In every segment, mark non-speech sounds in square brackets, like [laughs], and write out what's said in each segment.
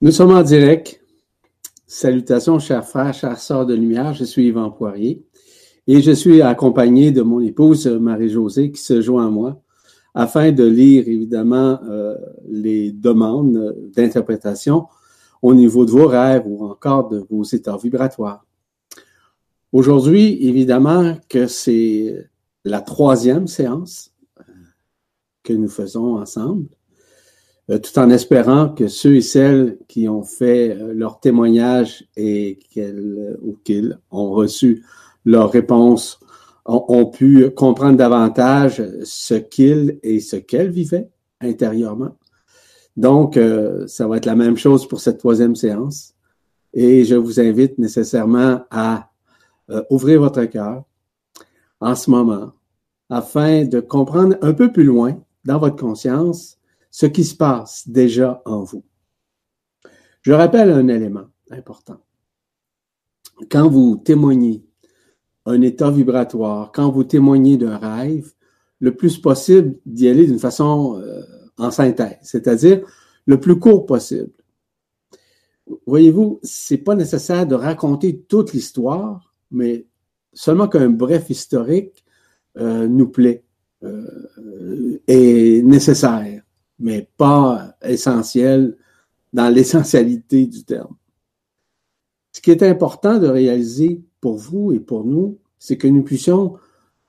Nous sommes en direct. Salutations, chers frères, chers sœurs de lumière. Je suis Yvan Poirier et je suis accompagné de mon épouse Marie-Josée qui se joint à moi afin de lire évidemment euh, les demandes d'interprétation au niveau de vos rêves ou encore de vos états vibratoires. Aujourd'hui, évidemment que c'est la troisième séance que nous faisons ensemble. Euh, tout en espérant que ceux et celles qui ont fait euh, leur témoignage et qu'elles ou qu'ils ont reçu leur réponse ont, pu comprendre davantage ce qu'ils et ce qu'elles vivaient intérieurement. Donc, euh, ça va être la même chose pour cette troisième séance. Et je vous invite nécessairement à ouvrir votre cœur en ce moment afin de comprendre un peu plus loin dans votre conscience ce qui se passe déjà en vous. Je rappelle un élément important. Quand vous témoignez un état vibratoire, quand vous témoignez d'un rêve, le plus possible d'y aller d'une façon euh, en synthèse, c'est-à-dire le plus court possible. Voyez-vous, c'est pas nécessaire de raconter toute l'histoire, mais seulement qu'un bref historique euh, nous plaît, euh, est nécessaire mais pas essentiel dans l'essentialité du terme. Ce qui est important de réaliser pour vous et pour nous, c'est que nous puissions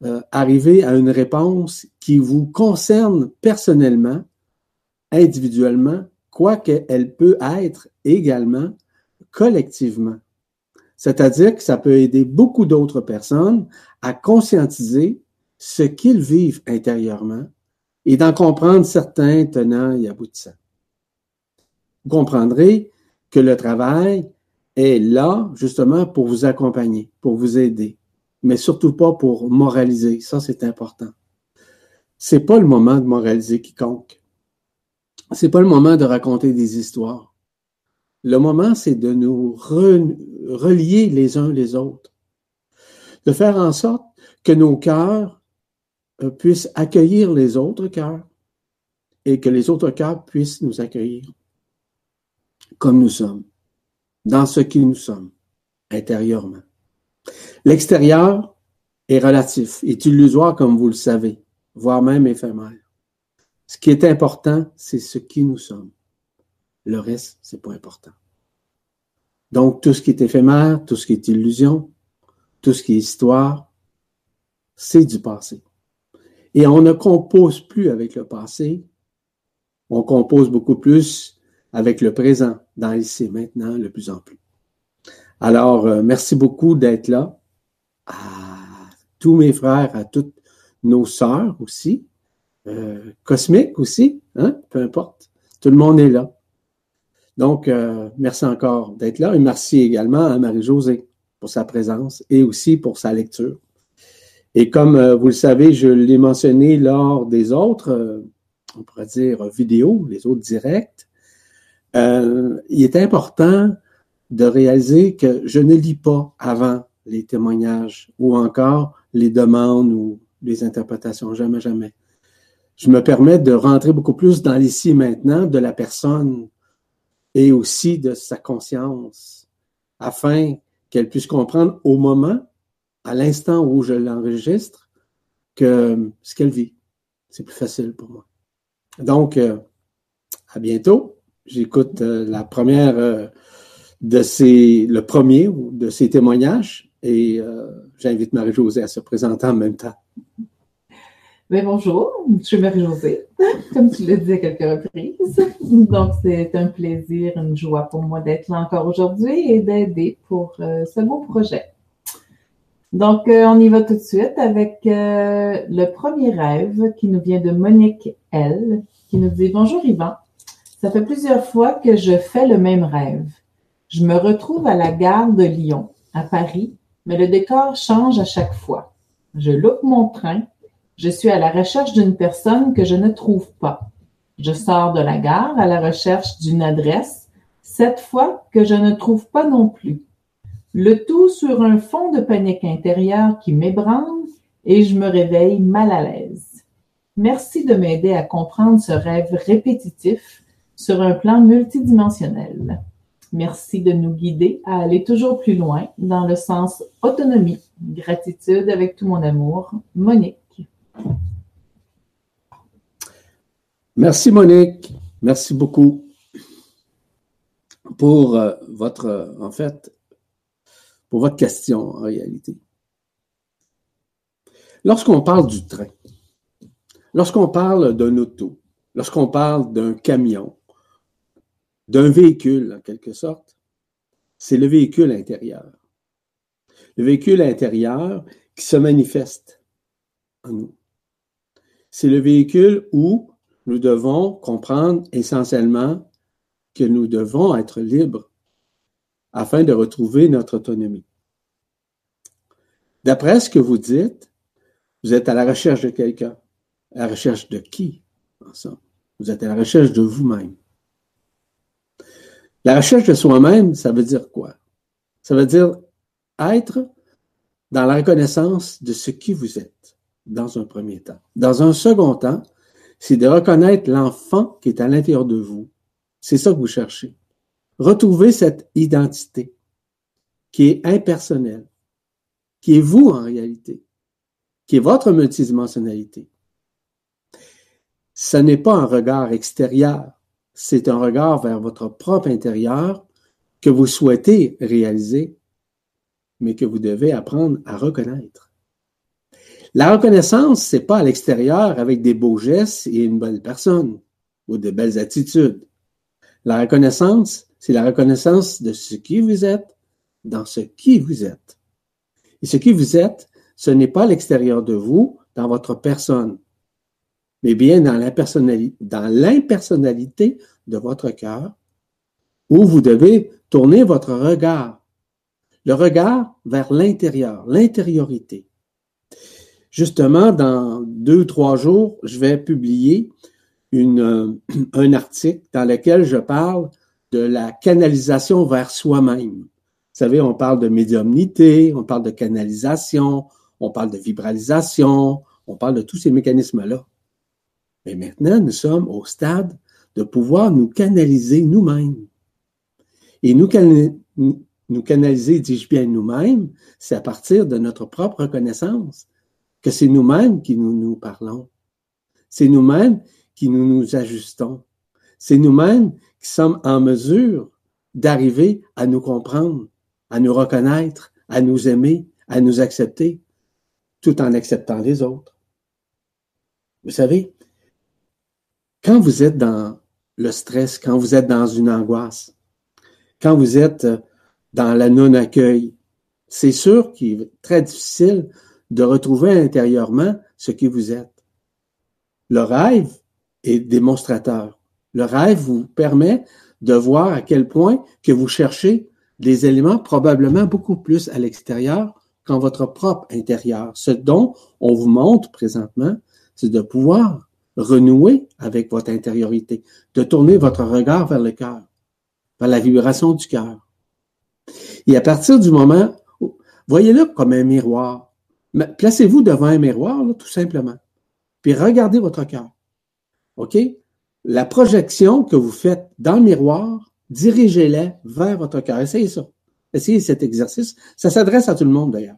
euh, arriver à une réponse qui vous concerne personnellement, individuellement, quoique elle peut être également collectivement. C'est-à-dire que ça peut aider beaucoup d'autres personnes à conscientiser ce qu'ils vivent intérieurement et d'en comprendre certains tenants et aboutissants. Vous comprendrez que le travail est là justement pour vous accompagner, pour vous aider, mais surtout pas pour moraliser. Ça, c'est important. C'est pas le moment de moraliser quiconque. C'est pas le moment de raconter des histoires. Le moment, c'est de nous relier les uns les autres, de faire en sorte que nos cœurs puisse accueillir les autres cœurs et que les autres cœurs puissent nous accueillir comme nous sommes, dans ce qui nous sommes, intérieurement. L'extérieur est relatif, est illusoire comme vous le savez, voire même éphémère. Ce qui est important, c'est ce qui nous sommes. Le reste, c'est pas important. Donc, tout ce qui est éphémère, tout ce qui est illusion, tout ce qui est histoire, c'est du passé. Et on ne compose plus avec le passé, on compose beaucoup plus avec le présent, dans ici, maintenant, de plus en plus. Alors, euh, merci beaucoup d'être là. À tous mes frères, à toutes nos sœurs aussi, euh, cosmiques aussi, hein, peu importe. Tout le monde est là. Donc, euh, merci encore d'être là et merci également à Marie-Josée pour sa présence et aussi pour sa lecture. Et comme euh, vous le savez, je l'ai mentionné lors des autres, euh, on pourrait dire vidéos, les autres directs, euh, il est important de réaliser que je ne lis pas avant les témoignages ou encore les demandes ou les interprétations, jamais, jamais. Je me permets de rentrer beaucoup plus dans l'ici maintenant de la personne et aussi de sa conscience afin qu'elle puisse comprendre au moment à l'instant où je l'enregistre que ce qu'elle vit. C'est plus facile pour moi. Donc, euh, à bientôt. J'écoute euh, la première euh, de ces, le premier de ces témoignages et j'invite Marie-Josée à se présenter en même temps. Mais bonjour, je suis Marie-Josée, [laughs] comme tu l'as dit à quelques reprises. Donc, c'est un plaisir, une joie pour moi d'être là encore aujourd'hui et d'aider pour ce beau projet. Donc, euh, on y va tout de suite avec euh, le premier rêve qui nous vient de Monique L, qui nous dit Bonjour Yvan, ça fait plusieurs fois que je fais le même rêve. Je me retrouve à la gare de Lyon, à Paris, mais le décor change à chaque fois. Je loupe mon train, je suis à la recherche d'une personne que je ne trouve pas. Je sors de la gare à la recherche d'une adresse, cette fois que je ne trouve pas non plus. Le tout sur un fond de panique intérieure qui m'ébranle et je me réveille mal à l'aise. Merci de m'aider à comprendre ce rêve répétitif sur un plan multidimensionnel. Merci de nous guider à aller toujours plus loin dans le sens autonomie. Gratitude avec tout mon amour. Monique. Merci Monique. Merci beaucoup pour euh, votre, en fait, pour votre question en réalité. Lorsqu'on parle du train, lorsqu'on parle d'un auto, lorsqu'on parle d'un camion, d'un véhicule en quelque sorte, c'est le véhicule intérieur. Le véhicule intérieur qui se manifeste en nous. C'est le véhicule où nous devons comprendre essentiellement que nous devons être libres afin de retrouver notre autonomie. D'après ce que vous dites, vous êtes à la recherche de quelqu'un. À la recherche de qui? Vous êtes à la recherche de vous-même. La recherche de soi-même, ça veut dire quoi? Ça veut dire être dans la reconnaissance de ce qui vous êtes, dans un premier temps. Dans un second temps, c'est de reconnaître l'enfant qui est à l'intérieur de vous. C'est ça que vous cherchez. Retrouver cette identité qui est impersonnelle, qui est vous en réalité, qui est votre multidimensionnalité. Ce n'est pas un regard extérieur, c'est un regard vers votre propre intérieur que vous souhaitez réaliser, mais que vous devez apprendre à reconnaître. La reconnaissance, c'est pas à l'extérieur avec des beaux gestes et une belle personne ou de belles attitudes. La reconnaissance, c'est la reconnaissance de ce qui vous êtes dans ce qui vous êtes. Et ce qui vous êtes, ce n'est pas l'extérieur de vous, dans votre personne, mais bien dans l'impersonnalité de votre cœur, où vous devez tourner votre regard, le regard vers l'intérieur, l'intériorité. Justement, dans deux, trois jours, je vais publier [clears throat] un article dans lequel je parle de la canalisation vers soi-même. Vous savez, on parle de médiumnité, on parle de canalisation, on parle de vibralisation, on parle de tous ces mécanismes-là. Mais maintenant, nous sommes au stade de pouvoir nous canaliser nous-mêmes. Et nous, nous canaliser, dis-je bien nous-mêmes, c'est à partir de notre propre reconnaissance que c'est nous-mêmes qui nous, nous parlons. C'est nous-mêmes qui nous nous ajustons. C'est nous-mêmes qui sommes en mesure d'arriver à nous comprendre, à nous reconnaître, à nous aimer, à nous accepter, tout en acceptant les autres. Vous savez, quand vous êtes dans le stress, quand vous êtes dans une angoisse, quand vous êtes dans la non-accueil, c'est sûr qu'il est très difficile de retrouver intérieurement ce qui vous êtes. Le rêve est démonstrateur. Le rêve vous permet de voir à quel point que vous cherchez des éléments probablement beaucoup plus à l'extérieur qu'en votre propre intérieur. Ce dont on vous montre présentement, c'est de pouvoir renouer avec votre intériorité, de tourner votre regard vers le cœur, vers la vibration du cœur. Et à partir du moment, voyez-le comme un miroir. Placez-vous devant un miroir, tout simplement. Puis regardez votre cœur. OK? La projection que vous faites dans le miroir, dirigez-la vers votre cœur. Essayez ça. Essayez cet exercice. Ça s'adresse à tout le monde d'ailleurs.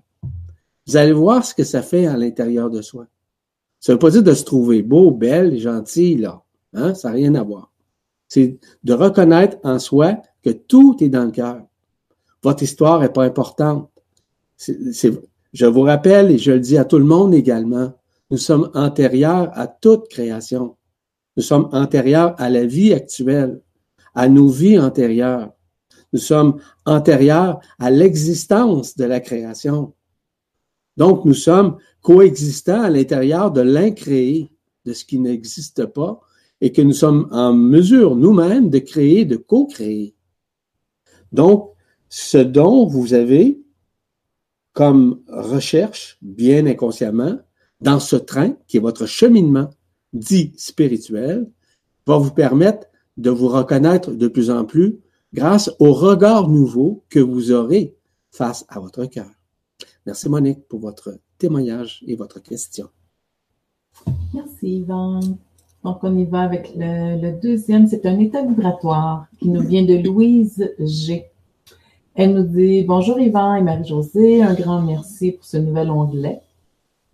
Vous allez voir ce que ça fait à l'intérieur de soi. Ça ne veut pas dire de se trouver beau, belle, gentil, là. Hein? Ça n'a rien à voir. C'est de reconnaître en soi que tout est dans le cœur. Votre histoire n'est pas importante. je vous rappelle, et je le dis à tout le monde également, nous sommes antérieurs à toute création. Nous sommes antérieurs à la vie actuelle, à nos vies antérieures. Nous sommes antérieurs à l'existence de la création. Donc, nous sommes coexistants à l'intérieur de l'incréé, de ce qui n'existe pas, et que nous sommes en mesure nous-mêmes de créer, de co-créer. Donc, ce dont vous avez comme recherche, bien inconsciemment, dans ce train, qui est votre cheminement dit spirituel, va vous permettre de vous reconnaître de plus en plus grâce au regard nouveau que vous aurez face à votre cœur. Merci Monique pour votre témoignage et votre question. Merci Yvan. Donc, on y va avec le, deuxième. C'est un état vibratoire qui nous vient de Louise G. Elle nous dit Bonjour Yvan et Marie-Josée, un grand merci pour ce nouvel onglet.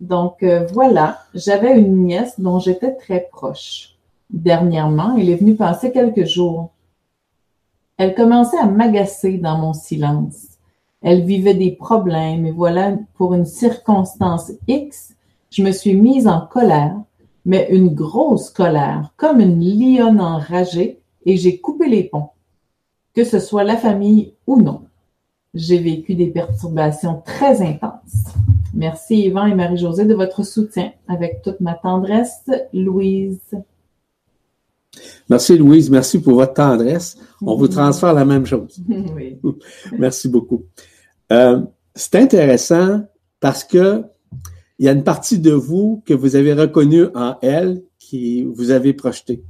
Donc euh, voilà, j'avais une nièce dont j'étais très proche. Dernièrement, elle est venue passer quelques jours. Elle commençait à m'agacer dans mon silence. Elle vivait des problèmes et voilà, pour une circonstance X, je me suis mise en colère, mais une grosse colère, comme une lionne enragée, et j'ai coupé les ponts, que ce soit la famille ou non. J'ai vécu des perturbations très intenses. Merci Yvan et Marie-Josée de votre soutien. Avec toute ma tendresse, Louise. Merci Louise, merci pour votre tendresse. On vous transfère la même chose. [laughs] Oui. [laughs] merci beaucoup. Euh, c'est intéressant parce que il y a une partie de vous que vous avez reconnue en elle qui vous avez projeté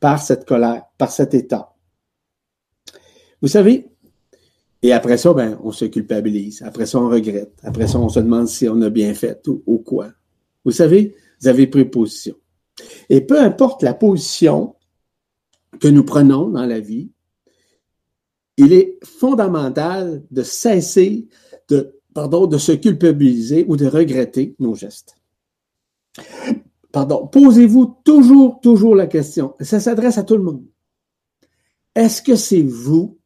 par cette colère, par cet état. Vous savez, et après ça, ben, on se culpabilise. Après ça, on regrette. Après ça, on se demande si on a bien fait ou, quoi. Vous savez, vous avez pris position. Et peu importe la position que nous prenons dans la vie, il est fondamental de cesser de, pardon, de se culpabiliser ou de regretter nos gestes. Pardon. Posez-vous toujours, toujours la question. Ça s'adresse à tout le monde. Est-ce que c'est vous,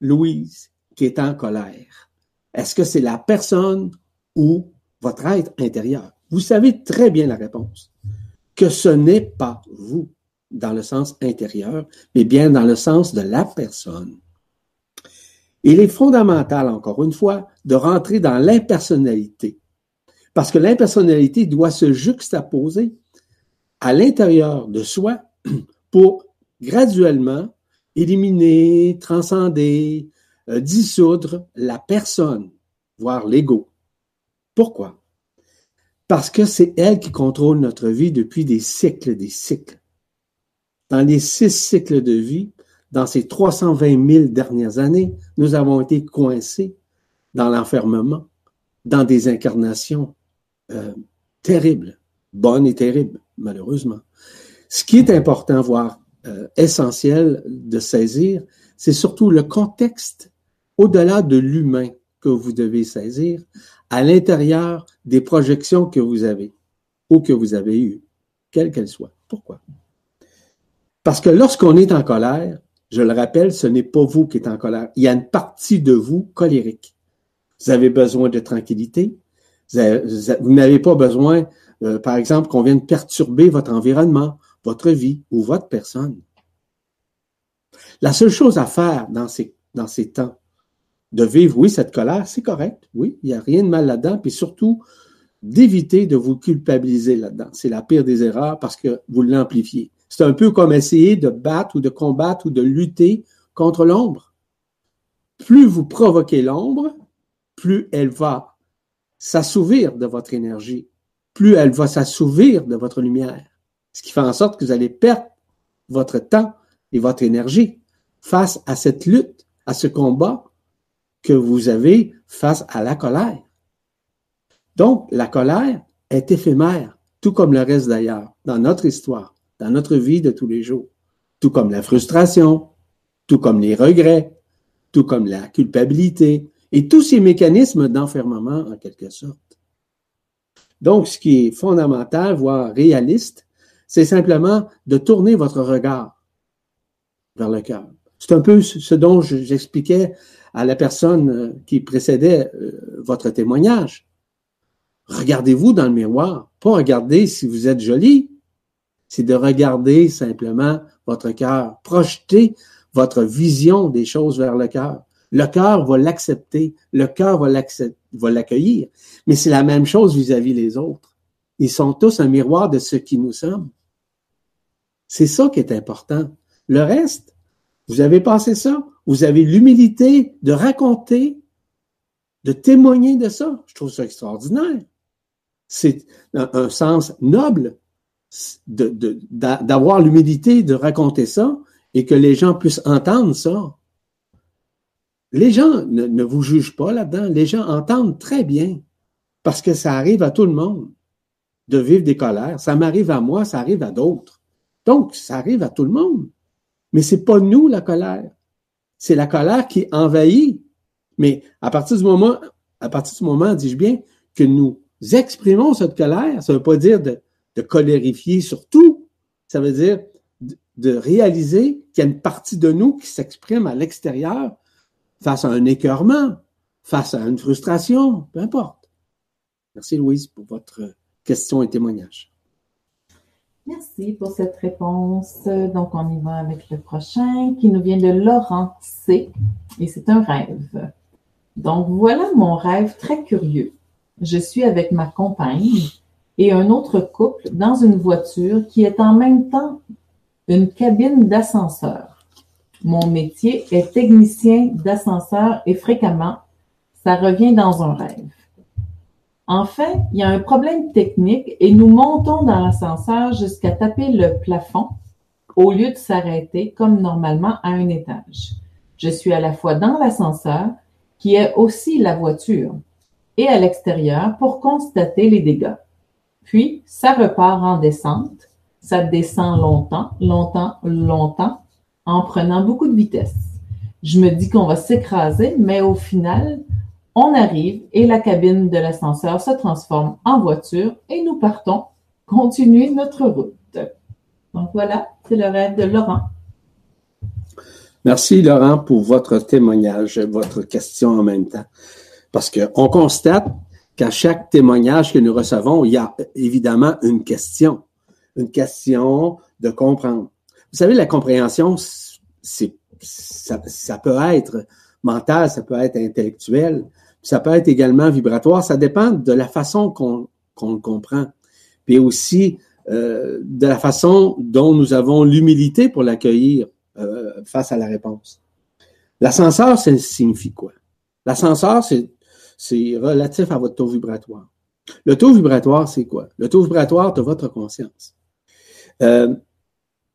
Louise, qui est en colère? Est-ce que c'est la personne ou votre être intérieur? Vous savez très bien la réponse. Que ce n'est pas vous dans le sens intérieur, mais bien dans le sens de la personne. Il est fondamental, encore une fois, de rentrer dans l'impersonnalité. Parce que l'impersonnalité doit se juxtaposer à l'intérieur de soi pour graduellement éliminer, transcender, euh, dissoudre la personne, voire l'ego. Pourquoi? Parce que c'est elle qui contrôle notre vie depuis des cycles, des cycles dans les six cycles de vie, dans ces 320 000 dernières années, nous avons été coincés dans l'enfermement, dans des incarnations euh, terribles, bonnes et terribles, malheureusement. Ce qui est important, voire euh, essentiel de saisir, c'est surtout le contexte au-delà de l'humain que vous devez saisir, à l'intérieur des projections que vous avez ou que vous avez eues, quelles qu'elles soient. Pourquoi? Parce que lorsqu'on est en colère, je le rappelle, ce n'est pas vous qui êtes en colère. Il y a une partie de vous colérique. Vous avez besoin de tranquillité. Vous n'avez pas besoin, euh, par exemple, qu'on vienne perturber votre environnement, votre vie ou votre personne. La seule chose à faire dans ces, temps, de vivre, oui, cette colère, c'est correct, oui, il n'y a rien de mal là-dedans, puis surtout d'éviter de vous culpabiliser là-dedans. C'est la pire des erreurs parce que vous l'amplifiez. C'est un peu comme essayer de battre ou de combattre ou de lutter contre l'ombre. Plus vous provoquez l'ombre, plus elle va s'assouvir de votre énergie, plus elle va s'assouvir de votre lumière. Ce qui fait en sorte que vous allez perdre votre temps et votre énergie face à cette lutte, à ce combat que vous avez face à la colère. Donc, la colère est éphémère, tout comme le reste d'ailleurs, dans notre histoire dans notre vie de tous les jours, tout comme la frustration, tout comme les regrets, tout comme la culpabilité et tous ces mécanismes d'enfermement en quelque sorte. Donc, ce qui est fondamental, voire réaliste, c'est simplement de tourner votre regard vers le cœur. C'est un peu ce dont j'expliquais à la personne euh, qui précédait euh, votre témoignage. Regardez-vous dans le miroir, pas regarder si vous êtes joli, c'est de regarder simplement votre cœur, projeter votre vision des choses vers le cœur. Le cœur va l'accepter, le cœur va l'accueillir, mais c'est la même chose vis-à-vis des les autres. Ils sont tous un miroir de ce qui nous sommes. C'est ça qui est important. Le reste, vous avez passé ça, vous avez l'humilité de raconter, de témoigner de ça. Je trouve ça extraordinaire. C'est un sens noble d'avoir l'humilité de raconter ça et que les gens puissent entendre ça. Les gens ne, vous jugent pas là-dedans. Les gens entendent très bien parce que ça arrive à tout le monde de vivre des colères. Ça m'arrive à moi, ça arrive à d'autres. Donc, ça arrive à tout le monde. Mais c'est pas nous, la colère. C'est la colère qui envahit. Mais à partir du moment, à partir du moment, dis-je bien, que nous exprimons cette colère, ça veut pas dire de, de colérifier sur tout. Ça veut dire de réaliser qu'il y a une partie de nous qui s'exprime à l'extérieur face à un écœurement, face à une frustration, peu importe. Merci Louise pour votre question et témoignage. Merci pour cette réponse. Donc, on y va avec le prochain qui nous vient de Laurent C. Et c'est un rêve. Donc, voilà mon rêve très curieux. Je suis avec ma compagne et un autre couple dans une voiture qui est en même temps une cabine d'ascenseur. Mon métier est technicien d'ascenseur et fréquemment, ça revient dans un rêve. Enfin, il y a un problème technique et nous montons dans l'ascenseur jusqu'à taper le plafond au lieu de s'arrêter comme normalement à un étage. Je suis à la fois dans l'ascenseur, qui est aussi la voiture, et à l'extérieur pour constater les dégâts. Puis, ça repart en descente ça descend longtemps, longtemps, longtemps, en prenant beaucoup de vitesse. Je me dis qu'on va s'écraser, mais au final, on arrive et la cabine de l'ascenseur se transforme en voiture et nous partons continuer notre route. Donc voilà, c'est le rêve de Laurent. Merci Laurent pour votre témoignage, votre question en même temps. Parce qu'on constate qu'à chaque témoignage que nous recevons, il y a évidemment une question une question de comprendre. Vous savez, la compréhension, ça, peut être mental, ça peut être intellectuel, ça peut être également vibratoire. Ça dépend de la façon qu'on, qu'on le comprend. Puis aussi euh, de la façon dont nous avons l'humilité pour l'accueillir euh, face à la réponse. L'ascenseur, ça signifie quoi? L'ascenseur, c'est, c'est relatif à votre taux vibratoire. Le taux vibratoire, c'est quoi? Le taux vibratoire de votre conscience. Euh,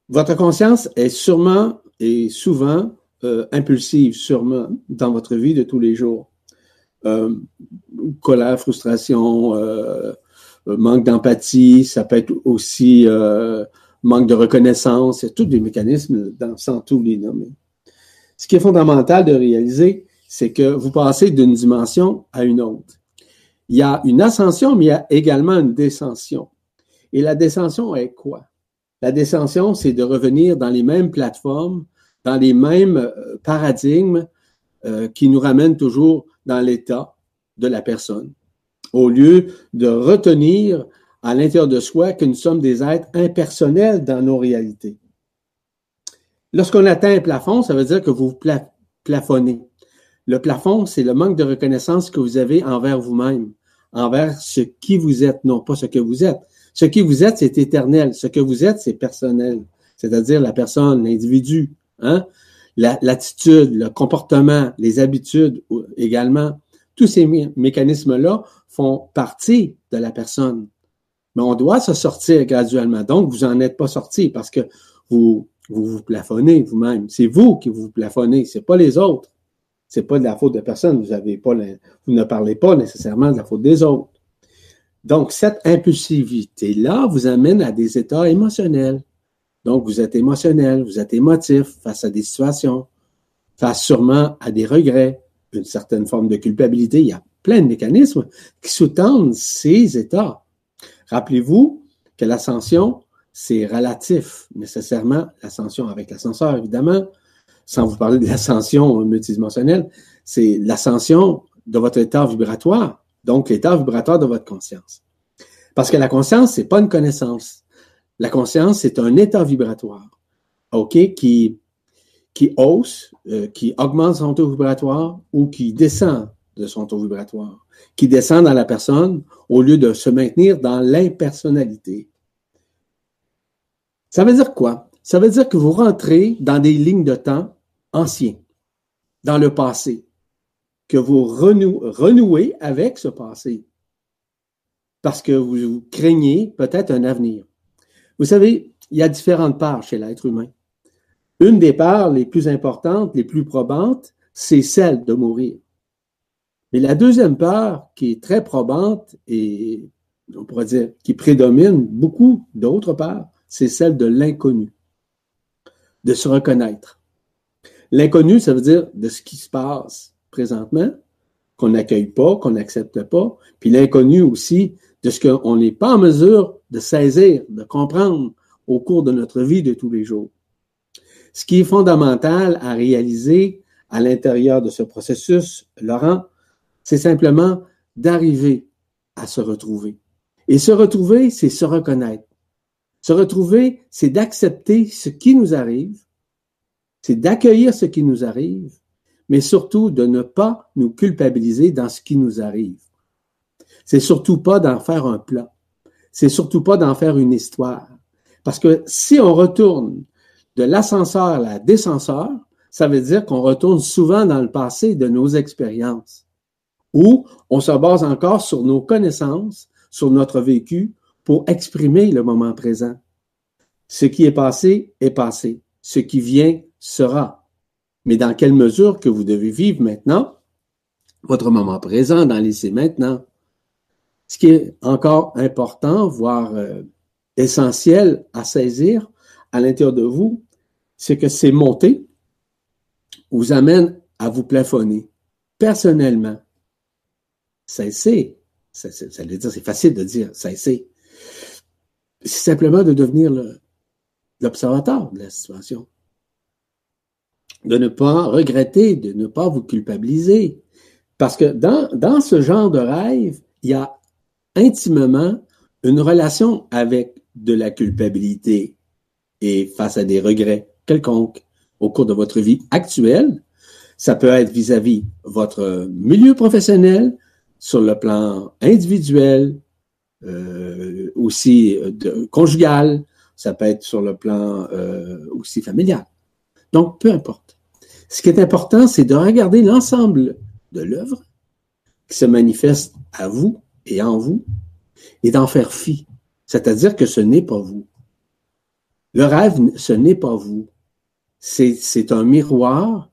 votre conscience est sûrement et souvent euh, impulsive, sûrement, dans votre vie de tous les jours. Euh, colère, frustration, manque d'empathie, ça peut être aussi manque de reconnaissance, il y a tous des mécanismes dans, sans tous les nommer. Ce qui est fondamental de réaliser, c'est que vous passez d'une dimension à une autre. Il y a une ascension, mais il y a également une descension. Et la descension est quoi? La descension, c'est de revenir dans les mêmes plateformes, dans les mêmes euh, paradigmes euh, qui nous ramènent toujours dans l'état de la personne, au lieu de retenir à l'intérieur de soi que nous sommes des êtres impersonnels dans nos réalités. Lorsqu'on atteint un plafond, ça veut dire que vous plafonnez. Le plafond, c'est le manque de reconnaissance que vous avez envers vous-même, envers ce qui vous êtes, non pas ce que vous êtes. Ce qui vous êtes, c'est éternel. Ce que vous êtes, c'est personnel. C'est-à-dire la personne, l'individu, hein? l'attitude, le comportement, les habitudes également. Tous ces mécanismes-là font partie de la personne. Mais on doit se sortir graduellement. Donc, vous n'en êtes pas sorti parce que vous vous, plafonnez vous-même. C'est vous qui vous plafonnez, c'est pas les autres. C'est pas de la faute de personne. Vous avez pas, vous ne parlez pas nécessairement de la faute des autres. Donc, cette impulsivité-là vous amène à des états émotionnels. Donc, vous êtes émotionnel, vous êtes émotif face à des situations, face sûrement à des regrets, une certaine forme de culpabilité. Il y a plein de mécanismes qui sous-tendent ces états. Rappelez-vous que l'ascension, c'est relatif, nécessairement, l'ascension avec l'ascenseur, évidemment, sans vous parler de l'ascension multidimensionnelle, c'est l'ascension de votre état vibratoire donc l'état vibratoire de votre conscience. Parce que la conscience, c'est pas une connaissance. La conscience, c'est un état vibratoire, qui, hausse, euh, qui augmente son taux vibratoire ou qui descend de son taux vibratoire, qui descend dans la personne au lieu de se maintenir dans l'impersonnalité. Ça veut dire quoi? Ça veut dire que vous rentrez dans des lignes de temps anciens, dans le passé que vous renouez avec ce passé parce que vous craignez peut-être un avenir. Vous savez, il y a différentes parts chez l'être humain. Une des parts les plus importantes, les plus probantes, c'est celle de mourir. Mais la deuxième part, qui est très probante et on pourrait dire, qui prédomine beaucoup d'autre part, c'est celle de l'inconnu, de se reconnaître. L'inconnu, ça veut dire de ce qui se passe présentement, qu'on n'accueille pas, qu'on n'accepte pas, puis l'inconnu aussi de ce qu'on n'est pas en mesure de saisir, de comprendre au cours de notre vie de tous les jours. Ce qui est fondamental à réaliser à l'intérieur de ce processus, Laurent, c'est simplement d'arriver à se retrouver. Et se retrouver, c'est se reconnaître. Se retrouver, c'est d'accepter ce qui nous arrive, c'est d'accueillir ce qui nous arrive, mais surtout de ne pas nous culpabiliser dans ce qui nous arrive. C'est surtout pas d'en faire un plat. C'est surtout pas d'en faire une histoire. Parce que si on retourne de l'ascenseur à la descenseur, ça veut dire qu'on retourne souvent dans le passé de nos expériences, ou on se base encore sur nos connaissances, sur notre vécu, pour exprimer le moment présent. Ce qui est passé est passé. Ce qui vient sera. Mais dans quelle mesure que vous devez vivre maintenant votre moment présent dans l'essai maintenant? Ce qui est encore important, voire euh, essentiel à saisir à l'intérieur de vous, c'est que ces montées vous amènent à vous plafonner personnellement. Cessez. Ça, ça, veut dire, c'est facile de dire cessez. C'est simplement de devenir l'observateur de la situation. De ne pas regretter, de ne pas vous culpabiliser. Parce que dans, dans ce genre de rêve, il y a intimement une relation avec de la culpabilité et face à des regrets quelconques au cours de votre vie actuelle. Ça peut être vis-à-vis votre milieu professionnel, sur le plan individuel, euh, aussi de, conjugal, ça peut être sur le plan euh, aussi familial. Donc, peu importe. Ce qui est important, c'est de regarder l'ensemble de l'œuvre qui se manifeste à vous et en vous et d'en faire fi. C'est-à-dire que ce n'est pas vous. Le rêve, ce n'est pas vous. C'est un miroir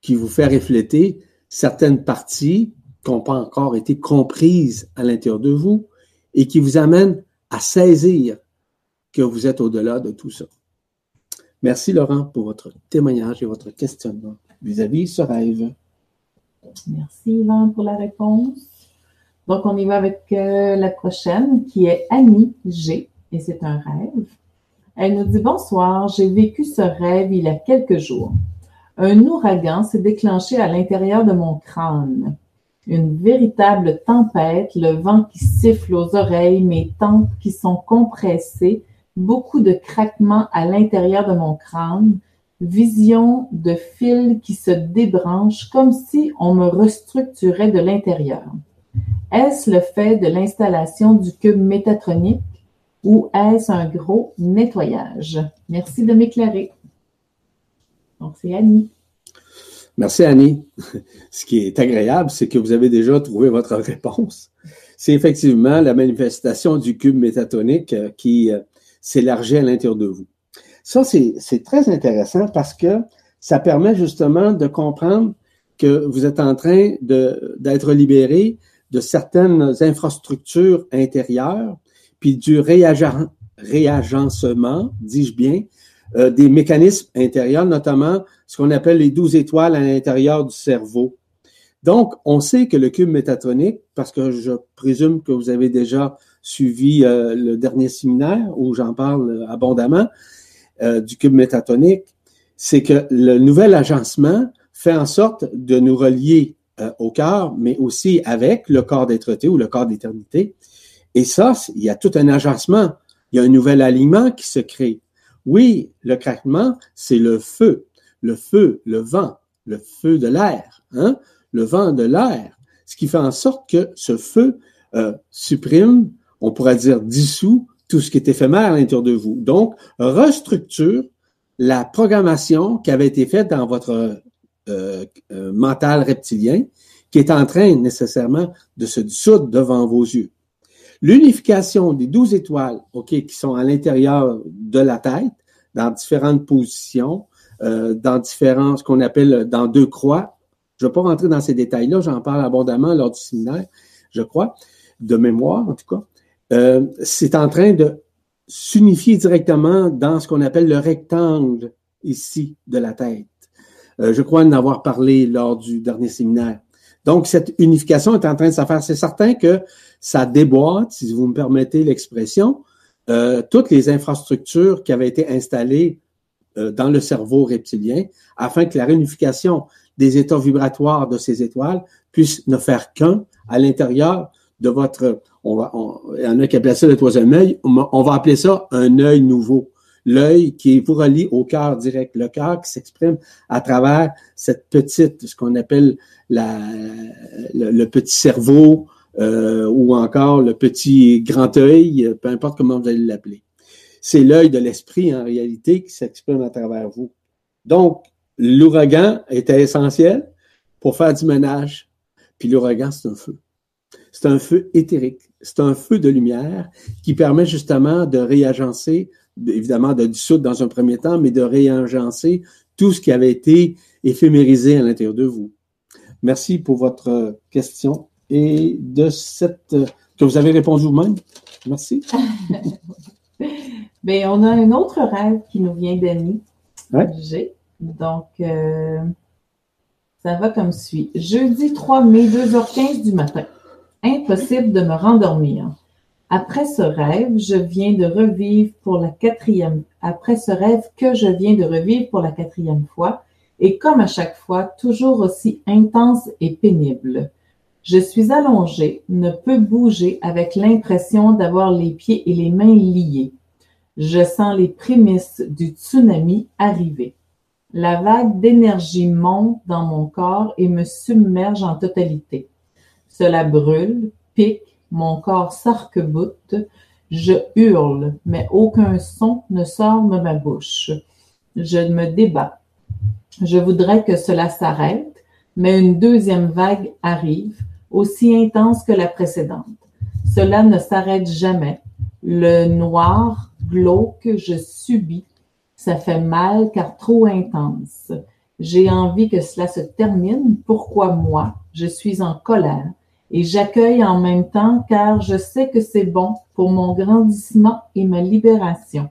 qui vous fait refléter certaines parties qui n'ont pas encore été comprises à l'intérieur de vous et qui vous amène à saisir que vous êtes au-delà de tout ça. Merci Laurent pour votre témoignage et votre questionnement vis-à-vis -vis ce rêve. Merci Yvan pour la réponse. Donc, on y va avec euh, la prochaine qui est Annie G. Et c'est un rêve. Elle nous dit Bonsoir, j'ai vécu ce rêve il y a quelques jours. Un ouragan s'est déclenché à l'intérieur de mon crâne. Une véritable tempête, le vent qui siffle aux oreilles, mes tempes qui sont compressées, beaucoup de craquements à l'intérieur de mon crâne, vision de fils qui se débranchent comme si on me restructurait de l'intérieur. Est-ce le fait de l'installation du cube métatronique ou est-ce un gros nettoyage? Merci de m'éclairer. Donc, c'est Annie. Merci, Annie. [laughs] Ce qui est agréable, c'est que vous avez déjà trouvé votre réponse. C'est effectivement la manifestation du cube métatonique euh, qui euh, s'élargit à l'intérieur de vous. Ça, c'est très intéressant parce que ça permet justement de comprendre que vous êtes en train d'être libéré de certaines infrastructures intérieures, puis du réagencement, dis-je bien, euh, des mécanismes intérieurs, notamment ce qu'on appelle les douze étoiles à l'intérieur du cerveau. Donc, on sait que le cube métatronique, parce que je présume que vous avez déjà suivi euh, le dernier séminaire où j'en parle abondamment euh, du cube métatonique, c'est que le nouvel agencement fait en sorte de nous relier euh, au cœur, mais aussi avec le corps d'être ou le corps d'éternité. Et ça, il y a tout un agencement. Il y a un nouvel alignement qui se crée. Oui, le craquement, c'est le feu. Le feu, le vent, le feu de l'air, hein? le vent de l'air. Ce qui fait en sorte que ce feu euh, supprime, on pourrait dire dissout, tout ce qui est éphémère à l'intérieur de vous. Donc, restructure la programmation qui avait été faite dans votre euh, mental reptilien qui est en train nécessairement de se dissoudre devant vos yeux. L'unification des douze étoiles, OK, qui sont à l'intérieur de la tête, dans différentes positions, euh, dans différents, ce qu'on appelle dans deux croix. Je ne vais pas rentrer dans ces détails-là, j'en parle abondamment lors du séminaire, je crois, de mémoire en tout cas. euh, c'est en train de s'unifier directement dans ce qu'on appelle le rectangle ici de la tête. Euh, je crois en avoir parlé lors du dernier séminaire. Donc, cette unification est en train de se faire. C'est certain que ça déboîte, si vous me permettez l'expression, euh, toutes les infrastructures qui avaient été installées euh, dans le cerveau reptilien afin que la réunification des états vibratoires de ces étoiles puisse ne faire qu'un à l'intérieur de votre, on va, il y en a qui appellent ça le troisième œil, on va appeler ça un œil nouveau. L'œil qui vous relie au cœur direct, le cœur qui s'exprime à travers cette petite, ce qu'on appelle la, le, petit cerveau euh, ou encore le petit grand œil, peu importe comment vous allez l'appeler. C'est l'œil de l'esprit en réalité qui s'exprime à travers vous. Donc, l'ouragan était essentiel pour faire du ménage. Puis l'ouragan, c'est un feu. C'est un feu éthérique. C'est un feu de lumière qui permet justement de réagencer, évidemment de dissoudre dans un premier temps, mais de réagencer tout ce qui avait été éphémérisé à l'intérieur de vous. Merci pour votre question et de cette que vous avez répondu vous-même. Merci. [laughs] Bien, on a un autre rêve qui nous vient d'Annie. J'ai. Donc, euh, ça va comme suit. Jeudi 3 mai, 2h15 du matin. Impossible de me rendormir. Après ce rêve, je viens de revivre pour la quatrième, après ce rêve que je viens de revivre pour la quatrième fois, et comme à chaque fois, toujours aussi intense et pénible. Je suis allongée, ne peux bouger avec l'impression d'avoir les pieds et les mains liés. Je sens les prémices du tsunami arriver. La vague d'énergie monte dans mon corps et me submerge en totalité. Cela brûle, pique, mon corps s'arc-boute, je hurle, mais aucun son ne sort de ma bouche. Je me débat. Je voudrais que cela s'arrête, mais une deuxième vague arrive, aussi intense que la précédente. Cela ne s'arrête jamais. Le noir glauque je subis, ça fait mal car trop intense. J'ai envie que cela se termine. Pourquoi moi? Je suis en colère et j'accueille en même temps car je sais que c'est bon pour mon grandissement et ma libération.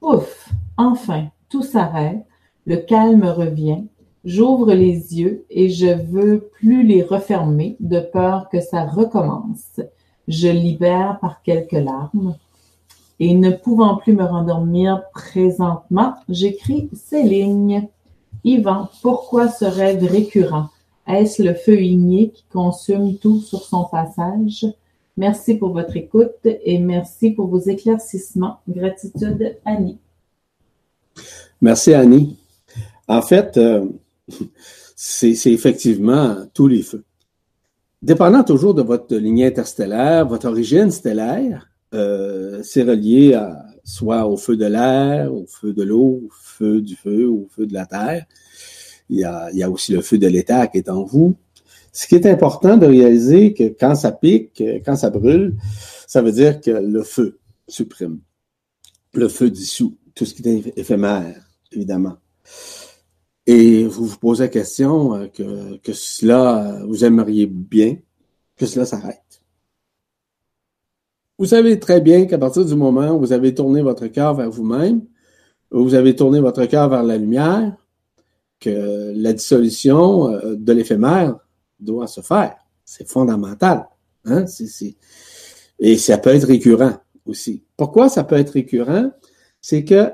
Ouf, enfin, tout s'arrête, le calme revient, j'ouvre les yeux et je veux plus les refermer de peur que ça recommence. Je libère par quelques larmes. Et ne pouvant plus me rendormir présentement, j'écris ces lignes. Yvan, pourquoi ce rêve récurrent? Est-ce le feu igné qui consume tout sur son passage? Merci pour votre écoute et merci pour vos éclaircissements. Gratitude, Annie. Merci, Annie. En fait, euh, c'est effectivement tous les feux. Dépendant toujours de votre lignée interstellaire, votre origine stellaire, euh, c'est relié soit au feu de l'air, au feu de l'eau, au feu du feu, au feu de la terre. Il y, a, aussi le feu de l'état qui est en vous. Ce qui est important de réaliser que quand ça pique, quand ça brûle, ça veut dire que le feu supprime. Le feu dissout tout ce qui est éphémère, évidemment. Et vous vous posez la question euh, que, que cela, vous aimeriez bien que cela s'arrête. Vous savez très bien qu'à partir du moment où vous avez tourné votre cœur vers vous-même, où vous avez tourné votre cœur vers la lumière, que la dissolution euh, de l'éphémère doit se faire. C'est fondamental. Hein? Et ça peut être récurrent aussi. Pourquoi ça peut être récurrent? C'est que,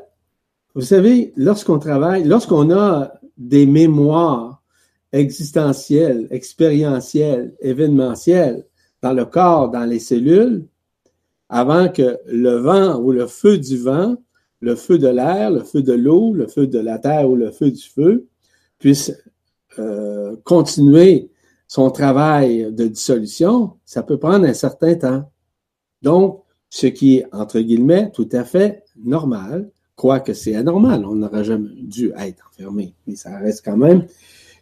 vous savez, lorsqu'on travaille, lorsqu'on a des mémoires existentielles, expérientielles, événementielles dans le corps, dans les cellules, avant que le vent ou le feu du vent, le feu de l'air, le feu de l'eau, le feu de la terre ou le feu du feu puisse euh, continuer son travail de dissolution, ça peut prendre un certain temps. Donc, ce qui est, entre guillemets, tout à fait normal, quoique c'est anormal, on n'aurait jamais dû être enfermé, mais ça reste quand même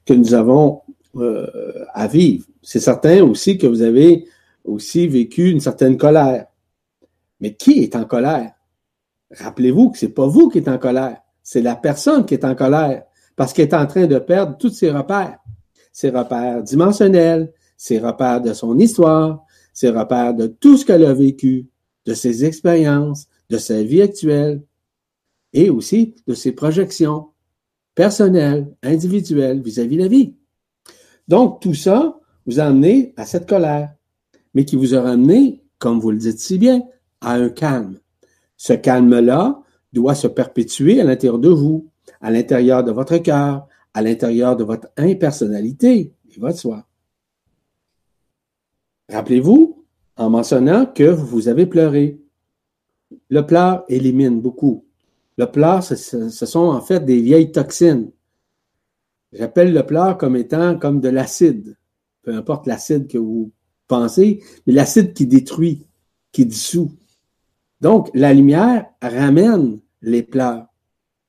que nous avons euh, à vivre. C'est certain aussi que vous avez aussi vécu une certaine colère. Mais qui est en colère? Rappelez-vous que c'est pas vous qui êtes en colère, c'est la personne qui est en colère parce qu'elle est en train de perdre tous ses repères. Ses repères dimensionnels, ses repères de son histoire, ses repères de tout ce qu'elle a vécu, de ses expériences, de sa vie actuelle et aussi de ses projections personnelles, individuelles vis-à-vis de la vie. Donc, tout ça vous a amené à cette colère, mais qui vous a amené, comme vous le dites si bien, à un calme. Ce calme-là doit se perpétuer à l'intérieur de vous, à l'intérieur de votre cœur, à l'intérieur de votre impersonnalité et votre soi. Rappelez-vous, en mentionnant que vous avez pleuré. Le pleur élimine beaucoup. Le pleur, ce, ce sont en fait des vieilles toxines. J'appelle le pleur comme étant comme de l'acide. Peu importe l'acide que vous pensez, mais l'acide qui détruit, qui dissout. Donc, la lumière ramène les pleurs.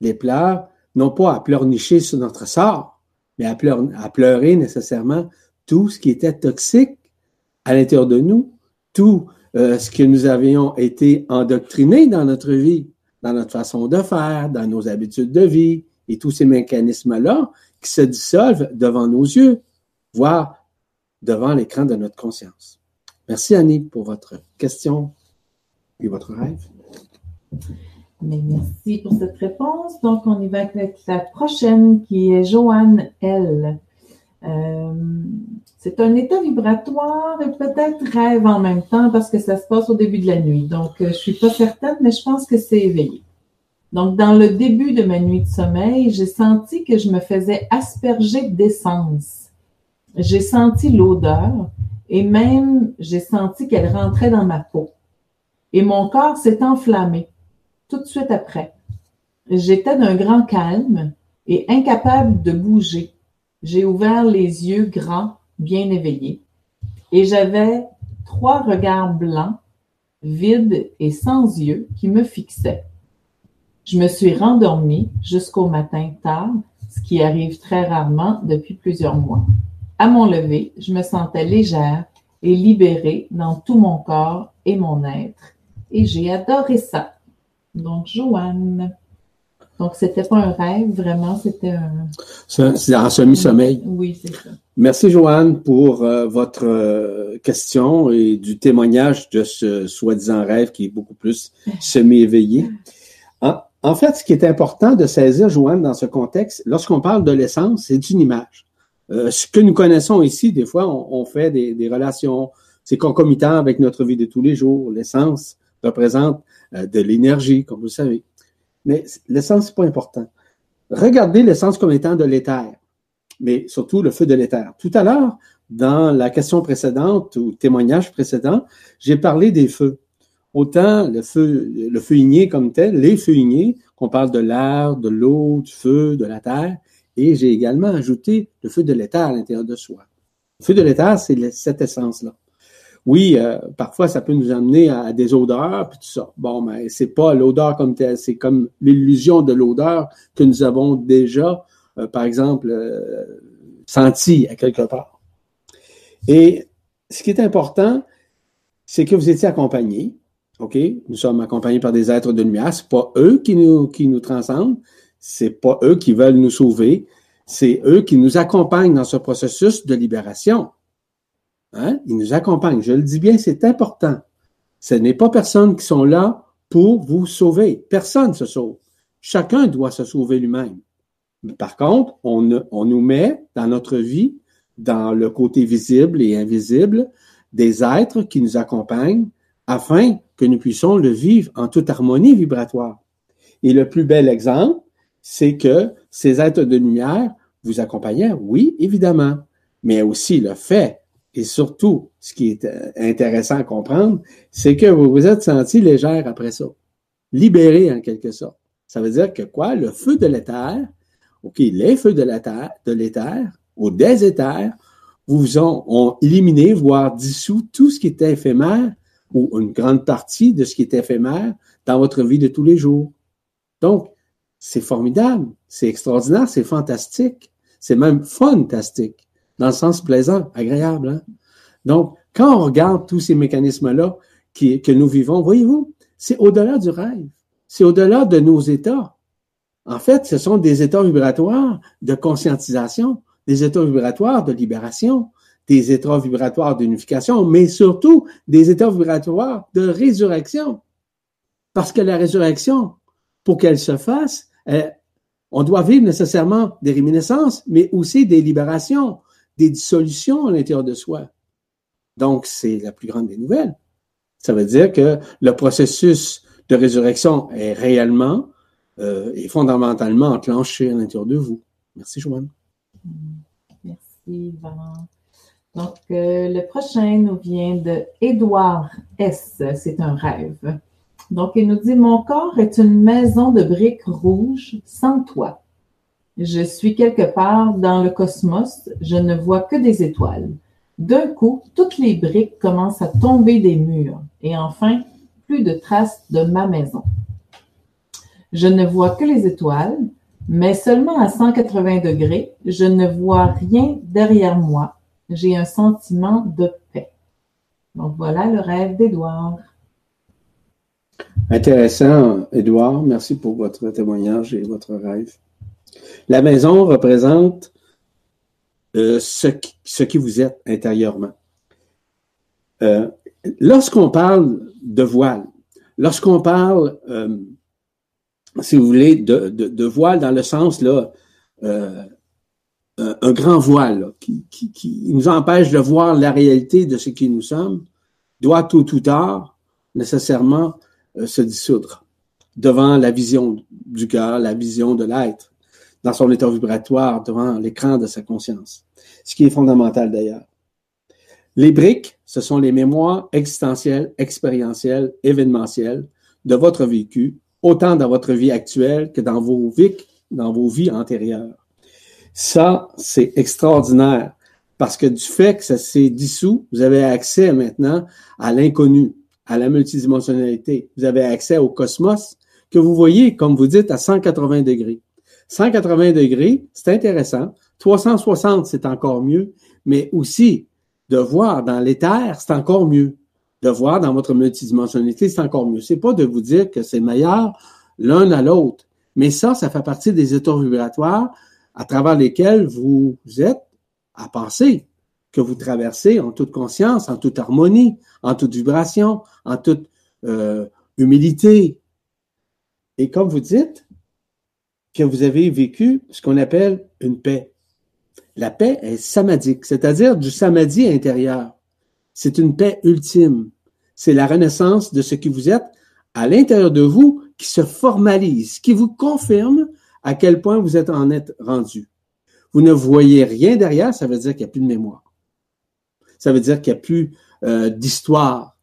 Les pleurs, non pas à pleurnicher sur notre sort, mais à pleurer, nécessairement tout ce qui était toxique à l'intérieur de nous, tout euh, ce que nous avions été endoctrinés dans notre vie, dans notre façon de faire, dans nos habitudes de vie, et tous ces mécanismes-là qui se dissolvent devant nos yeux, voire devant l'écran de notre conscience. Merci Annie pour votre question et votre rêve. Merci pour cette réponse. Donc, on y va avec la prochaine qui est Joanne L. Euh, c'est un état vibratoire et peut-être rêve en même temps parce que ça se passe au début de la nuit. Donc, euh, je suis pas certaine, mais je pense que c'est éveillé. Donc, dans le début de ma nuit de sommeil, j'ai senti que je me faisais asperger d'essence. J'ai senti l'odeur et même j'ai senti qu'elle rentrait dans ma peau. Et mon corps s'est enflammé tout de suite après. J'étais d'un grand calme et incapable de bouger. J'ai ouvert les yeux grands, bien éveillés, et j'avais trois regards blancs, vides et sans yeux qui me fixaient. Je me suis rendormie jusqu'au matin tard, ce qui arrive très rarement depuis plusieurs mois. À mon lever, je me sentais légère et libérée dans tout mon corps et mon être. Et j'ai adoré ça. Donc, Joanne. Donc, c'était pas un rêve, vraiment, c'était un. C'est un semi-sommeil. Oui, c'est ça. Merci, Joanne, pour euh, votre euh, question et du témoignage de ce soi-disant rêve qui est beaucoup plus [laughs] semi-éveillé. En, en, fait, ce qui est important de saisir, Joanne, dans ce contexte, lorsqu'on parle de l'essence, c'est une image. Euh, ce que nous connaissons ici, des fois, on, on fait des, des relations, c'est concomitant avec notre vie de tous les jours. L'essence représente de l'énergie, comme vous le savez. Mais l'essence, c'est pas important. Regardez l'essence comme étant de l'éther, mais surtout le feu de l'éther. Tout à l'heure, dans la question précédente ou témoignage précédent, j'ai parlé des feux. Autant le feu, le feu igné comme tel, les feux ignés, qu'on parle de l'air, de l'eau, du feu, de la terre, et j'ai également ajouté le feu de l'éther à l'intérieur de soi. Le feu de l'éther, c'est cette essence-là oui, euh, parfois ça peut nous amener à, des odeurs puis tout ça. Bon, mais c'est pas l'odeur comme telle, c'est comme l'illusion de l'odeur que nous avons déjà, euh, par exemple, euh, senti à quelque part. Et ce qui est important, c'est que vous étiez accompagnés. OK? Nous sommes accompagnés par des êtres de lumière. C'est pas eux qui nous, qui nous transcendent. C'est pas eux qui veulent nous sauver. C'est eux qui nous accompagnent dans ce processus de libération. Hein? Ils nous accompagnent. Je le dis bien, c'est important. Ce n'est pas personne qui sont là pour vous sauver. Personne se sauve. Chacun doit se sauver lui-même. Par contre, on, on, nous met dans notre vie, dans le côté visible et invisible, des êtres qui nous accompagnent afin que nous puissions le vivre en toute harmonie vibratoire. Et le plus bel exemple, c'est que ces êtres de lumière vous accompagnaient, oui, évidemment, mais aussi le fait et surtout, ce qui est euh, intéressant à comprendre, c'est que vous vous êtes senti légère après ça. Libéré en quelque sorte. Ça veut dire que quoi? Le feu de l'éther, OK, les feux de l'éther, de l'éther, ou des éthers, vous ont, ont, éliminé, voire dissous tout ce qui était éphémère, ou une grande partie de ce qui était éphémère dans votre vie de tous les jours. Donc, c'est formidable, c'est extraordinaire, c'est fantastique, c'est même fantastique dans le sens plaisant, agréable. Hein? Donc, quand on regarde tous ces mécanismes-là que nous vivons, voyez-vous, c'est au-delà du rêve, c'est au-delà de nos états. En fait, ce sont des états vibratoires de conscientisation, des états vibratoires de libération, des états vibratoires d'unification, mais surtout des états vibratoires de résurrection. Parce que la résurrection, pour qu'elle se fasse, on doit vivre nécessairement des réminiscences, mais aussi des libérations, des dissolutions à l'intérieur de soi. Donc, c'est la plus grande des nouvelles. Ça veut dire que le processus de résurrection est réellement euh, et fondamentalement enclenché à l'intérieur de vous. Merci, Joanne. Merci, Valent. Donc, euh, le prochain nous vient de Édouard S. C'est un rêve. Donc, il nous dit Mon corps est une maison de briques rouges sans toit. Je suis quelque part dans le cosmos, je ne vois que des étoiles. D'un coup, toutes les briques commencent à tomber des murs et enfin, plus de traces de ma maison. Je ne vois que les étoiles, mais seulement à 180 degrés, je ne vois rien derrière moi. J'ai un sentiment de paix. Donc voilà le rêve d'Édouard. Intéressant, Édouard. Merci pour votre témoignage et votre rêve. La maison représente euh, ce, qui, vous êtes intérieurement. Euh, lorsqu'on parle de voile, lorsqu'on parle, euh, si vous voulez, de, voile dans le sens là, un grand voile qui, nous empêche de voir la réalité de ce qui nous sommes, doit tôt ou tard nécessairement se dissoudre devant la vision du cœur, la vision de l'être, dans son état vibratoire, devant l'écran de sa conscience ce qui est fondamental d'ailleurs. Les briques, ce sont les mémoires existentielles, expérientielles, événementielles de votre vécu, autant dans votre vie actuelle que dans vos vies, dans vos vies antérieures. Ça, c'est extraordinaire parce que du fait que ça s'est dissous, vous avez accès maintenant à l'inconnu, à la multidimensionnalité. Vous avez accès au cosmos que vous voyez, comme vous dites, à 180 degrés. 180 degrés, c'est intéressant 360, c'est encore mieux, mais aussi de voir dans l'éther, c'est encore mieux. De voir dans votre multidimensionnalité, c'est encore mieux. C'est pas de vous dire que c'est meilleur l'un à l'autre, mais ça, ça fait partie des états vibratoires à travers lesquels vous êtes à penser, que vous traversez en toute conscience, en toute harmonie, en toute vibration, en toute euh, humilité. Et comme vous dites, que vous avez vécu ce qu'on appelle une paix. La paix est samadique, c'est-à-dire du samadhi intérieur. C'est une paix ultime. C'est la renaissance de ce qui vous êtes à l'intérieur de vous qui se formalise, qui vous confirme à quel point vous êtes en être rendu. Vous ne voyez rien derrière, ça veut dire qu'il n'y a plus de mémoire. Ça veut dire qu'il n'y a plus euh, d'histoire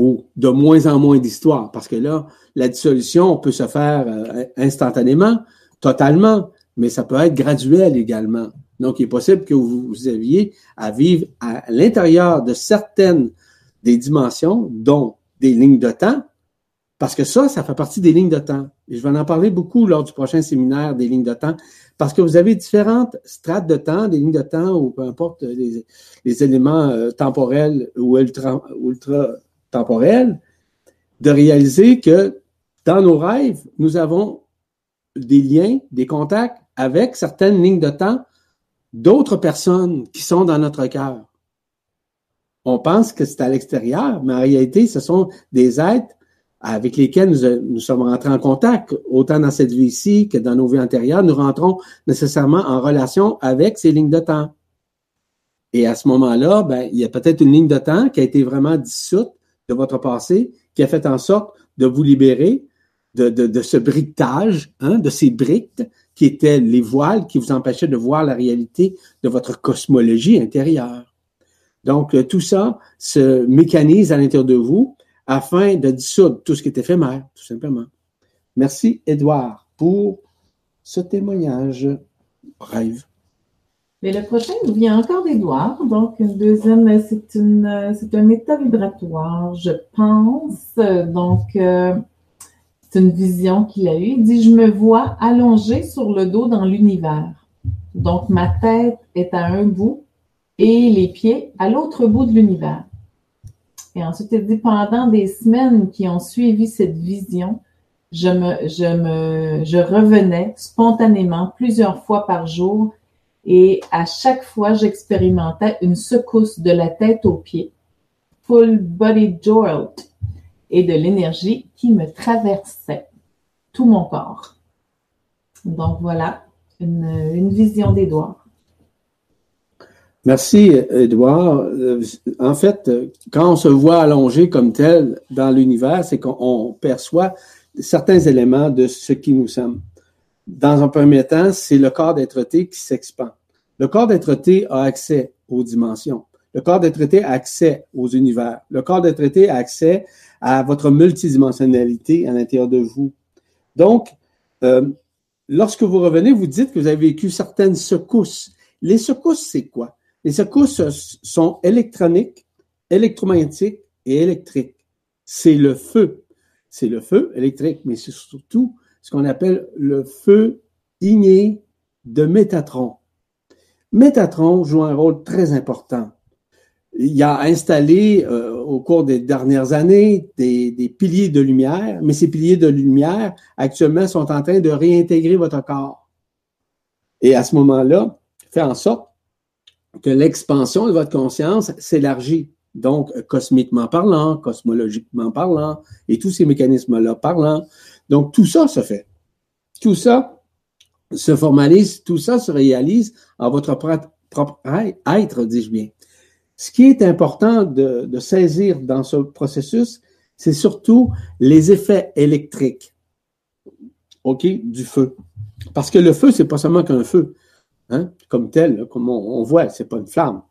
ou de moins en moins d'histoire, parce que là, la dissolution peut se faire euh, instantanément, totalement, mais ça peut être graduel également. Donc, il est possible que vous, aviez à vivre à l'intérieur de certaines des dimensions, dont des lignes de temps, parce que ça, ça fait partie des lignes de temps. Et je vais en parler beaucoup lors du prochain séminaire des lignes de temps, parce que vous avez différentes strates de temps, des lignes de temps, ou peu importe les, éléments euh, temporels ou ultra, ultra temporels, de réaliser que dans nos rêves, nous avons des liens, des contacts avec certaines lignes de temps d'autres personnes qui sont dans notre cœur. On pense que c'est à l'extérieur, mais en réalité, ce sont des êtres avec lesquels nous, sommes rentrés en contact, autant dans cette vie-ci que dans nos vies antérieures, nous rentrons nécessairement en relation avec ces lignes de temps. Et à ce moment-là, ben, il y a peut-être une ligne de temps qui a été vraiment dissoute de votre passé, qui a fait en sorte de vous libérer de, ce briquetage, hein, de ces briques qui étaient les voiles qui vous empêchaient de voir la réalité de votre cosmologie intérieure. Donc, euh, tout ça se mécanise à l'intérieur de vous afin de dissoudre tout ce qui est éphémère, tout simplement. Merci, Edouard, pour ce témoignage. Rêve. Mais le prochain vient encore d'Edouard. Donc, une deuxième, c'est une, c'est un état vibratoire, je pense. Donc, euh, c'est une vision qu'il a eue. Il dit, je me vois allongé sur le dos dans l'univers. Donc, ma tête est à un bout et les pieds à l'autre bout de l'univers. Et ensuite, il dit, pendant des semaines qui ont suivi cette vision, je me, je me, je revenais spontanément plusieurs fois par jour Et à chaque fois, j'expérimentais une secousse de la tête aux pieds, full body jolt, et de l'énergie qui me traversait tout mon corps. Donc voilà, une, vision d'Édouard. Merci, Edouard. Euh, en fait, quand on se voit allongé comme tel dans l'univers, c'est qu'on perçoit certains éléments de ce qui nous sommes. Dans un premier temps, c'est le corps d'être-té qui s'expand. Le corps d'être-té a accès aux dimensions. Le corps d'être-té a accès aux univers. Le corps d'être-té a accès à votre multidimensionnalité à l'intérieur de vous. Donc, euh, lorsque vous revenez, vous dites que vous avez vécu certaines secousses. Les secousses, c'est quoi? Les secousses sont électroniques, électromagnétiques et électriques. C'est le feu. C'est le feu électrique, mais c'est surtout ce qu'on appelle le feu igné de Métatron. Métatron joue un rôle très important. Il a installé euh, au cours des dernières années des, des, piliers de lumière, mais ces piliers de lumière actuellement sont en train de réintégrer votre corps. Et à ce moment-là, fait en sorte que l'expansion de votre conscience s'élargit. Donc, cosmiquement parlant, cosmologiquement parlant, et tous ces mécanismes-là parlant. Donc, tout ça se fait. Tout ça se formalise, tout ça se réalise en votre propre être, dis-je bien. Ce qui est important de, saisir dans ce processus, c'est surtout les effets électriques, OK, du feu. Parce que le feu, c'est pas seulement qu'un feu, hein, comme tel, comme on, on voit, c'est pas une flamme.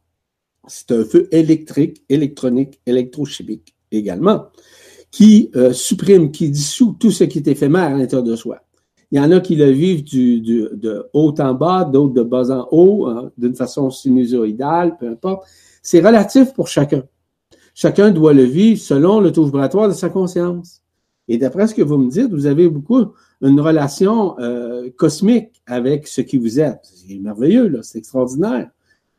C'est un feu électrique, électronique, électrochimique également, qui euh, supprime, qui dissout tout ce qui est éphémère à l'intérieur de soi. Il y en a qui le vivent du, de haut en bas, d'autres de bas en haut, hein, d'une façon sinusoïdale, peu importe. C'est relatif pour chacun. Chacun doit le vivre selon le taux vibratoire de sa conscience. Et d'après ce que vous me dites, vous avez beaucoup une relation euh, cosmique avec ce qui vous êtes. C'est merveilleux, là, c'est extraordinaire.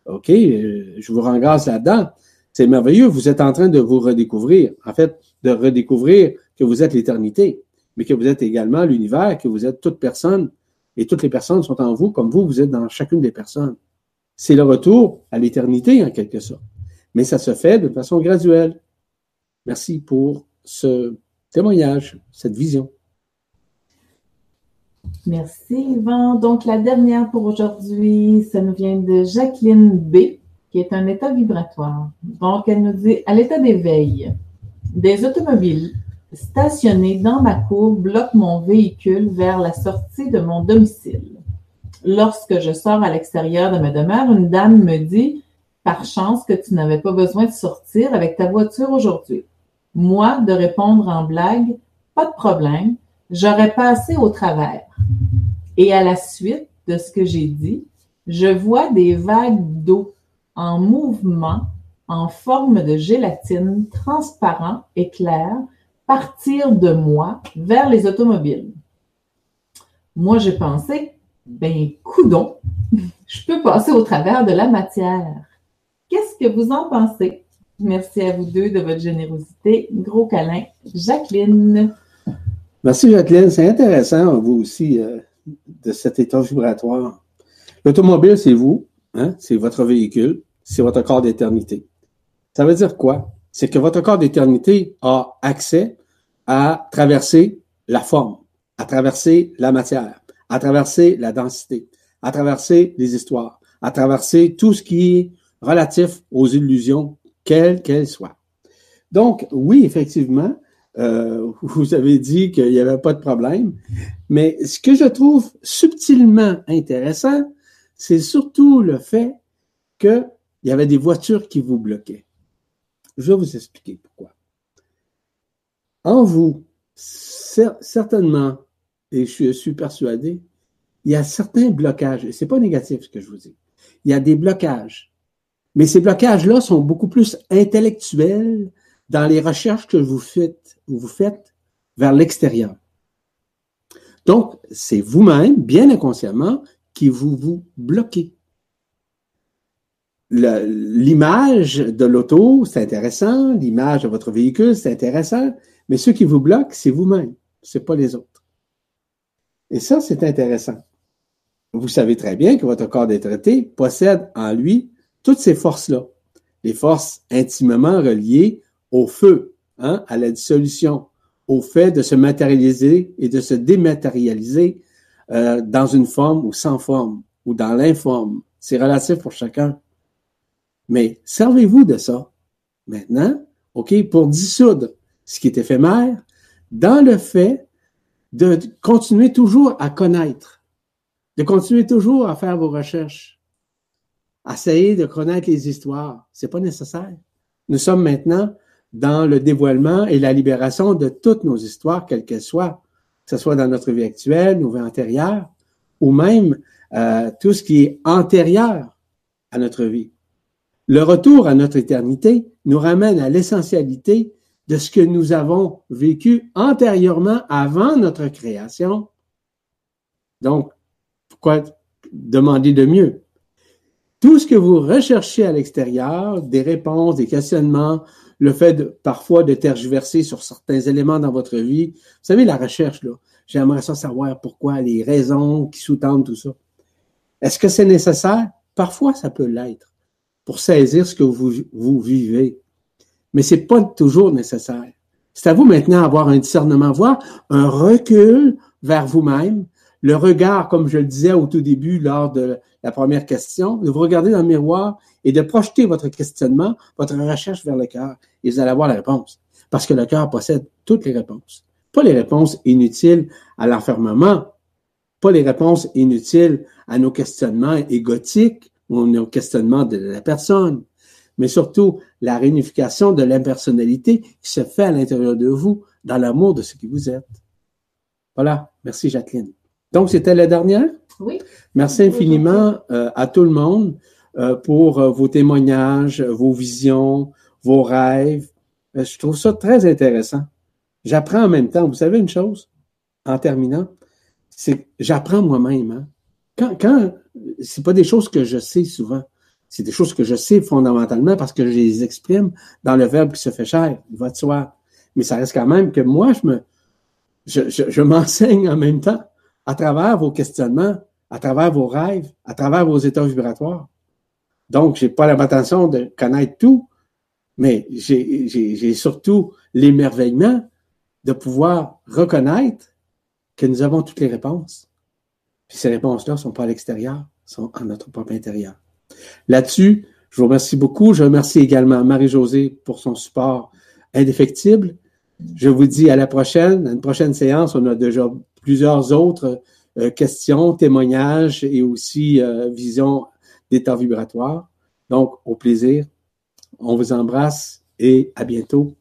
OK, euh, je vous rends grâce là-dedans. C'est merveilleux, vous êtes en train de vous redécouvrir. En fait, de redécouvrir que vous êtes l'éternité mais que vous êtes également l'univers, que vous êtes toute personne, et toutes les personnes sont en vous, comme vous, vous êtes dans chacune des personnes. C'est le retour à l'éternité, en quelque sorte. Mais ça se fait de façon graduelle. Merci pour ce témoignage, cette vision. Merci, Yvan. Donc, la dernière pour aujourd'hui, ça nous vient de Jacqueline B, qui est un état vibratoire. Donc, elle nous dit, à l'état d'éveil, des automobiles stationné dans ma cour bloque mon véhicule vers la sortie de mon domicile. Lorsque je sors à l'extérieur de ma demeure, une dame me dit par chance que tu n'avais pas besoin de sortir avec ta voiture aujourd'hui. Moi, de répondre en blague, pas de problème, j'aurais passé au travers. Et à la suite de ce que j'ai dit, je vois des vagues d'eau en mouvement en forme de gélatine transparent et clair partir de moi vers les automobiles. Moi, j'ai pensé, ben, coudon, [laughs] je peux passer au travers de la matière. Qu'est-ce que vous en pensez? Merci à vous deux de votre générosité. Gros câlin, Jacqueline. Merci, Jacqueline. C'est intéressant, vous aussi, euh, de cet état vibratoire. L'automobile, c'est vous, hein? c'est votre véhicule, c'est votre corps d'éternité. Ça veut dire quoi? C'est que votre corps d'éternité a accès à traverser la forme, à traverser la matière, à traverser la densité, à traverser les histoires, à traverser tout ce qui est relatif aux illusions, quelles qu'elles soient. Donc, oui, effectivement, euh, [laughs] vous avez dit qu'il n'y avait pas de problème, mais ce que je trouve subtilement intéressant, c'est surtout le fait qu'il y avait des voitures qui vous bloquaient. Je vais vous expliquer pourquoi en vous, certainement, et je suis persuadé, il y a certains blocages, et c'est pas négatif ce que je vous dis. Il y a des blocages. Mais ces blocages-là sont beaucoup plus intellectuels dans les recherches que vous faites, vous faites vers l'extérieur. Donc, c'est vous-même, bien inconsciemment, qui vous vous bloquez l'image de l'auto, c'est intéressant, l'image de votre véhicule, c'est intéressant, mais ce qui vous bloque, c'est vous-même, c'est pas les autres. Et ça, c'est intéressant. vous savez très bien que votre corps des traités possède en lui toutes ces forces-là. Les forces intimement reliées au feu, hein, à la dissolution, au fait de se matérialiser et de se dématérialiser euh, dans une forme ou sans forme, ou dans l'informe. C'est relatif pour chacun. Mais servez-vous de ça. Maintenant, OK, pour dissoudre ce qui est éphémère, dans le fait de continuer toujours à connaître, de continuer toujours à faire vos recherches, essayer de connaître les histoires. C'est pas nécessaire. Nous sommes maintenant dans le dévoilement et la libération de toutes nos histoires, quelles qu'elles soient, que ce soit dans notre vie actuelle, nos vies antérieures, ou même euh, tout ce qui est antérieur à notre vie. Le retour à notre éternité nous ramène à l'essentialité de ce que nous avons vécu antérieurement avant notre création. Donc, pourquoi demander de mieux? Tout ce que vous recherchez à l'extérieur, des réponses, des questionnements, le fait parfois de tergiverser sur certains éléments dans votre vie. Vous savez, la recherche, là, j'aimerais ça savoir pourquoi, les raisons qui sous-tendent tout ça. Est-ce que c'est nécessaire? Parfois, ça peut l'être pour saisir ce que vous, vous vivez. Mais c'est pas toujours nécessaire. C'est à vous maintenant d'avoir un discernement, voir un recul vers vous-même, le regard, comme je le disais au tout début lors de la première question, de vous regarder dans le miroir et de projeter votre questionnement, votre recherche vers le cœur, et vous allez avoir la réponse. Parce que le cœur possède toutes les réponses. Pas les réponses inutiles à l'enfermement, pas les réponses inutiles à nos questionnements égotiques ou nos questionnements de la personne, mais surtout la réunification de l'impersonnalité qui se fait à l'intérieur de vous dans l'amour de ce qui vous êtes. Voilà. Merci, Jacqueline. Donc, c'était la dernière? Oui. Merci infiniment euh, à tout le monde euh, pour euh, vos témoignages, vos visions, vos rêves. je trouve ça très intéressant. J'apprends en même temps. Vous savez une chose, en terminant, c'est que j'apprends moi-même. Hein. Quand, quand c'est pas des choses que je sais souvent, c'est des choses que je sais fondamentalement parce que je les exprime dans le verbe qui se fait chair, il va de soi. Mais ça reste quand même que moi, je me, m'enseigne en même temps à travers vos questionnements, à travers vos rêves, à travers vos états vibratoires. Donc, j'ai pas l'intention de connaître tout, mais j'ai surtout l'émerveillement de pouvoir reconnaître que nous avons toutes les réponses. Puis ces réponses-là ne sont pas à l'extérieur, sont en notre propre intérieur. Là-dessus, je vous remercie beaucoup. Je remercie également Marie-Josée pour son support indéfectible. Je vous dis à la prochaine. À une prochaine séance, on a déjà plusieurs autres euh, questions, témoignages et aussi euh, vision d'état vibratoire. Donc, au plaisir. On vous embrasse et à bientôt.